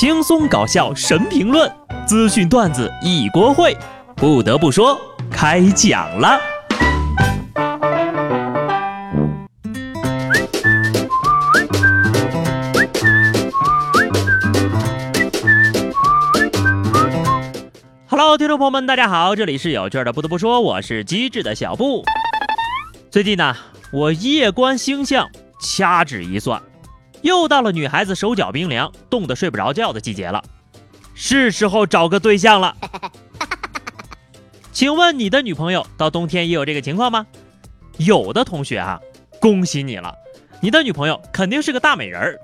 轻松搞笑神评论，资讯段子一锅烩。不得不说，开讲了。Hello，听众朋友们，大家好，这里是有趣的。不得不说，我是机智的小布。最近呢，我夜观星象，掐指一算。又到了女孩子手脚冰凉、冻得睡不着觉的季节了，是时候找个对象了。请问你的女朋友到冬天也有这个情况吗？有的同学啊，恭喜你了，你的女朋友肯定是个大美人儿。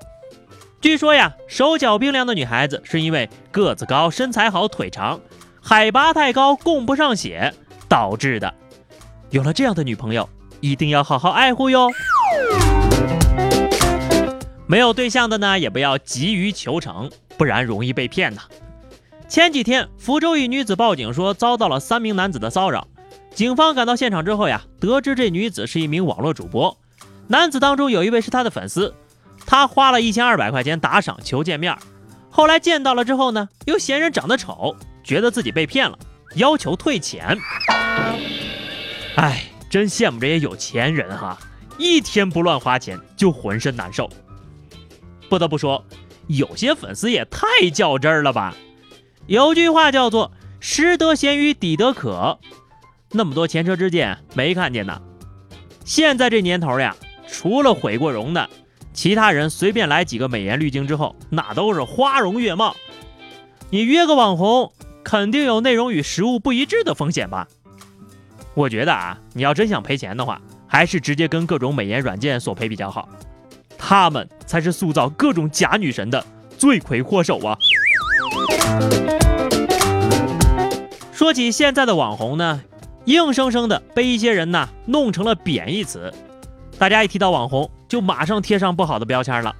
据说呀，手脚冰凉的女孩子是因为个子高、身材好、腿长，海拔太高供不上血导致的。有了这样的女朋友，一定要好好爱护哟。没有对象的呢，也不要急于求成，不然容易被骗呐。前几天，福州一女子报警说遭到了三名男子的骚扰。警方赶到现场之后呀，得知这女子是一名网络主播，男子当中有一位是她的粉丝，他花了一千二百块钱打赏求见面，后来见到了之后呢，又嫌人长得丑，觉得自己被骗了，要求退钱。哎，真羡慕这些有钱人哈，一天不乱花钱就浑身难受。不得不说，有些粉丝也太较真儿了吧？有句话叫做“食得咸鱼抵得渴”，那么多前车之鉴没看见呢。现在这年头呀，除了毁过容的，其他人随便来几个美颜滤镜之后，那都是花容月貌。你约个网红，肯定有内容与实物不一致的风险吧？我觉得啊，你要真想赔钱的话，还是直接跟各种美颜软件索赔比较好。他们才是塑造各种假女神的罪魁祸首啊！说起现在的网红呢，硬生生的被一些人呐弄成了贬义词，大家一提到网红，就马上贴上不好的标签了。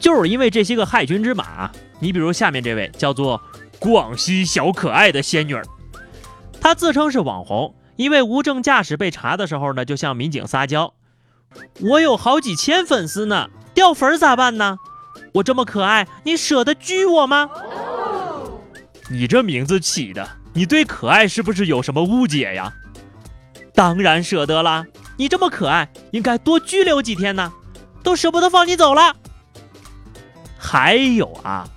就是因为这些个害群之马，你比如下面这位叫做广西小可爱的仙女儿，她自称是网红，因为无证驾驶被查的时候呢，就向民警撒娇。我有好几千粉丝呢，掉粉咋办呢？我这么可爱，你舍得拘我吗？你这名字起的，你对可爱是不是有什么误解呀？当然舍得啦，你这么可爱，应该多拘留几天呢，都舍不得放你走了。还有啊，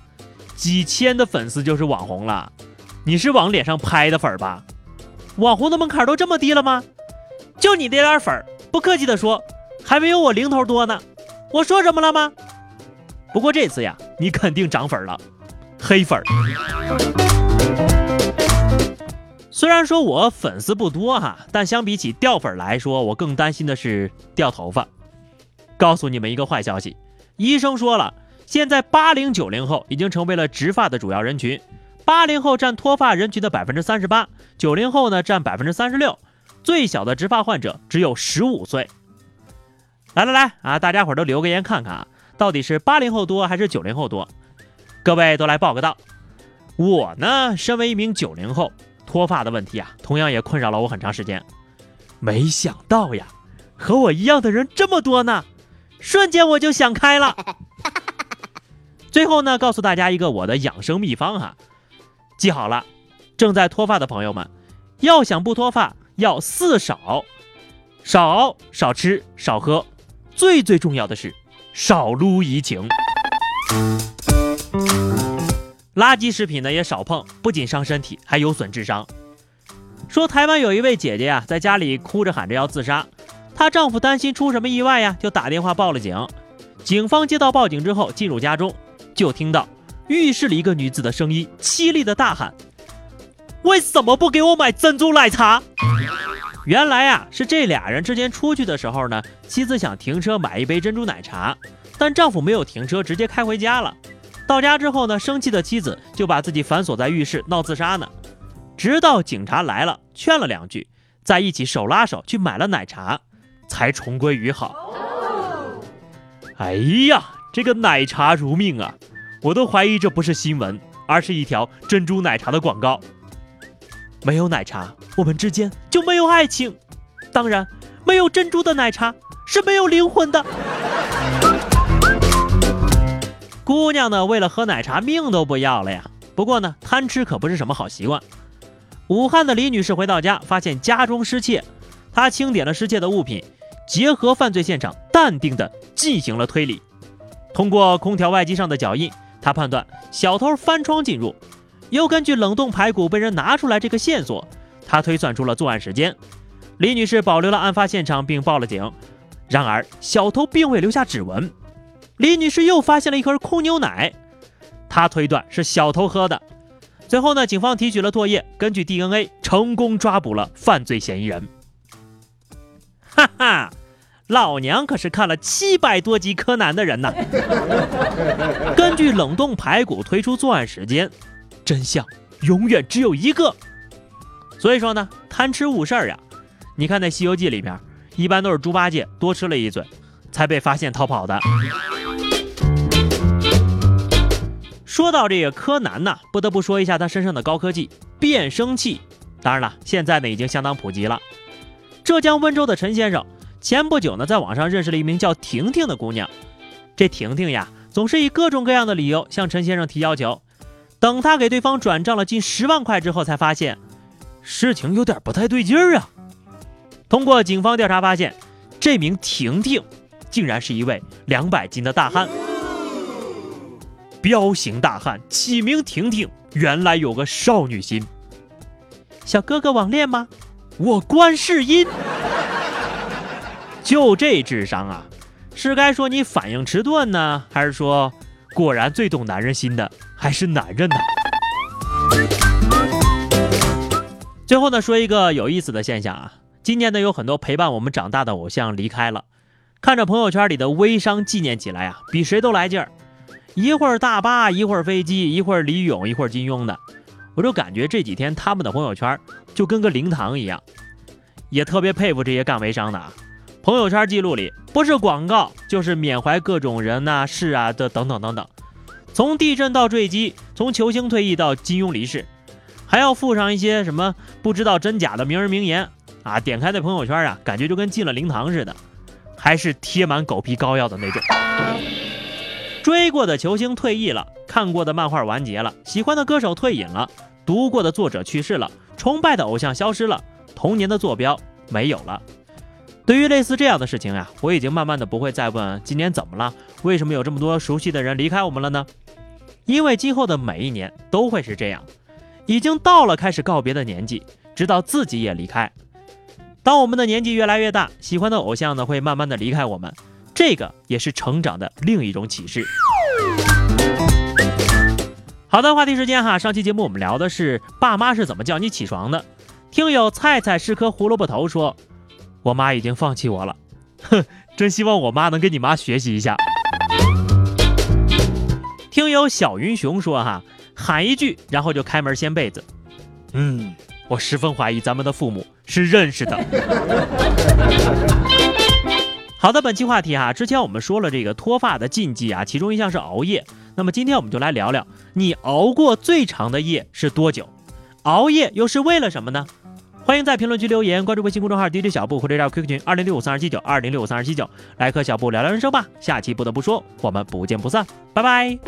几千的粉丝就是网红了，你是往脸上拍的粉吧？网红的门槛都这么低了吗？就你这点粉，不客气的说。还没有我零头多呢，我说什么了吗？不过这次呀，你肯定涨粉了，黑粉。虽然说我粉丝不多哈，但相比起掉粉来说，我更担心的是掉头发。告诉你们一个坏消息，医生说了，现在八零九零后已经成为了植发的主要人群，八零后占脱发人群的百分之三十八，九零后呢占百分之三十六，最小的植发患者只有十五岁。来来来啊！大家伙都留个言看看啊，到底是八零后多还是九零后多？各位都来报个到。我呢，身为一名九零后，脱发的问题啊，同样也困扰了我很长时间。没想到呀，和我一样的人这么多呢，瞬间我就想开了。最后呢，告诉大家一个我的养生秘方哈，记好了，正在脱发的朋友们，要想不脱发，要四少：少、少吃、少喝。最最重要的是，少撸怡情，垃圾食品呢也少碰，不仅伤身体，还有损智商。说台湾有一位姐姐呀，在家里哭着喊着要自杀，她丈夫担心出什么意外呀，就打电话报了警。警方接到报警之后，进入家中，就听到浴室里一个女子的声音凄厉的大喊：“为什么不给我买珍珠奶茶？”原来呀，是这俩人之前出去的时候呢，妻子想停车买一杯珍珠奶茶，但丈夫没有停车，直接开回家了。到家之后呢，生气的妻子就把自己反锁在浴室闹自杀呢。直到警察来了，劝了两句，在一起手拉手去买了奶茶，才重归于好。哎呀，这个奶茶如命啊，我都怀疑这不是新闻，而是一条珍珠奶茶的广告。没有奶茶，我们之间就没有爱情。当然，没有珍珠的奶茶是没有灵魂的。姑娘呢，为了喝奶茶命都不要了呀。不过呢，贪吃可不是什么好习惯。武汉的李女士回到家，发现家中失窃，她清点了失窃的物品，结合犯罪现场，淡定地进行了推理。通过空调外机上的脚印，她判断小偷翻窗进入。又根据冷冻排骨被人拿出来这个线索，他推算出了作案时间。李女士保留了案发现场并报了警。然而，小偷并未留下指纹。李女士又发现了一盒空牛奶，她推断是小偷喝的。最后呢，警方提取了唾液，根据 DNA 成功抓捕了犯罪嫌疑人。哈哈，老娘可是看了七百多集柯南的人呐！根据冷冻排骨推出作案时间，真相永远只有一个。所以说呢，贪吃误事儿呀！你看那《西游记》里边，一般都是猪八戒多吃了一嘴，才被发现逃跑的。说到这个柯南呢，不得不说一下他身上的高科技变声器。当然了，现在呢已经相当普及了。浙江温州的陈先生前不久呢在网上认识了一名叫婷婷的姑娘。这婷婷呀，总是以各种各样的理由向陈先生提要求。等他给对方转账了近十万块之后，才发现事情有点不太对劲儿啊。通过警方调查发现，这名婷婷竟然是一位两百斤的大汉。彪形大汉起名婷婷，原来有个少女心。小哥哥网恋吗？我观世音。就这智商啊，是该说你反应迟钝呢，还是说果然最懂男人心的还是男人呢？最后呢，说一个有意思的现象啊，今年呢有很多陪伴我们长大的偶像离开了，看着朋友圈里的微商纪念起来啊，比谁都来劲儿。一会儿大巴，一会儿飞机，一会儿李咏，一会儿金庸的，我就感觉这几天他们的朋友圈就跟个灵堂一样，也特别佩服这些干微商的啊。朋友圈记录里不是广告，就是缅怀各种人呐、事啊的等等等等。从地震到坠机，从球星退役到金庸离世，还要附上一些什么不知道真假的名人名言啊。点开那朋友圈啊，感觉就跟进了灵堂似的，还是贴满狗皮膏药的那种。追过的球星退役了，看过的漫画完结了，喜欢的歌手退隐了，读过的作者去世了，崇拜的偶像消失了，童年的坐标没有了。对于类似这样的事情呀，我已经慢慢的不会再问今年怎么了，为什么有这么多熟悉的人离开我们了呢？因为今后的每一年都会是这样，已经到了开始告别的年纪，直到自己也离开。当我们的年纪越来越大，喜欢的偶像呢会慢慢的离开我们。这个也是成长的另一种启示。好的，话题时间哈，上期节目我们聊的是爸妈是怎么叫你起床的。听友菜菜是颗胡萝卜头说，我妈已经放弃我了，哼，真希望我妈能跟你妈学习一下。听友小云熊说哈，喊一句，然后就开门掀被子。嗯，我十分怀疑咱们的父母是认识的。好的，本期话题哈，之前我们说了这个脱发的禁忌啊，其中一项是熬夜。那么今天我们就来聊聊，你熬过最长的夜是多久？熬夜又是为了什么呢？欢迎在评论区留言，关注微信公众号 DJ 小布或者加 QQ 群二零六五三二七九二零六五三二七九，来和小布聊聊人生吧。下期不得不说，我们不见不散，拜拜。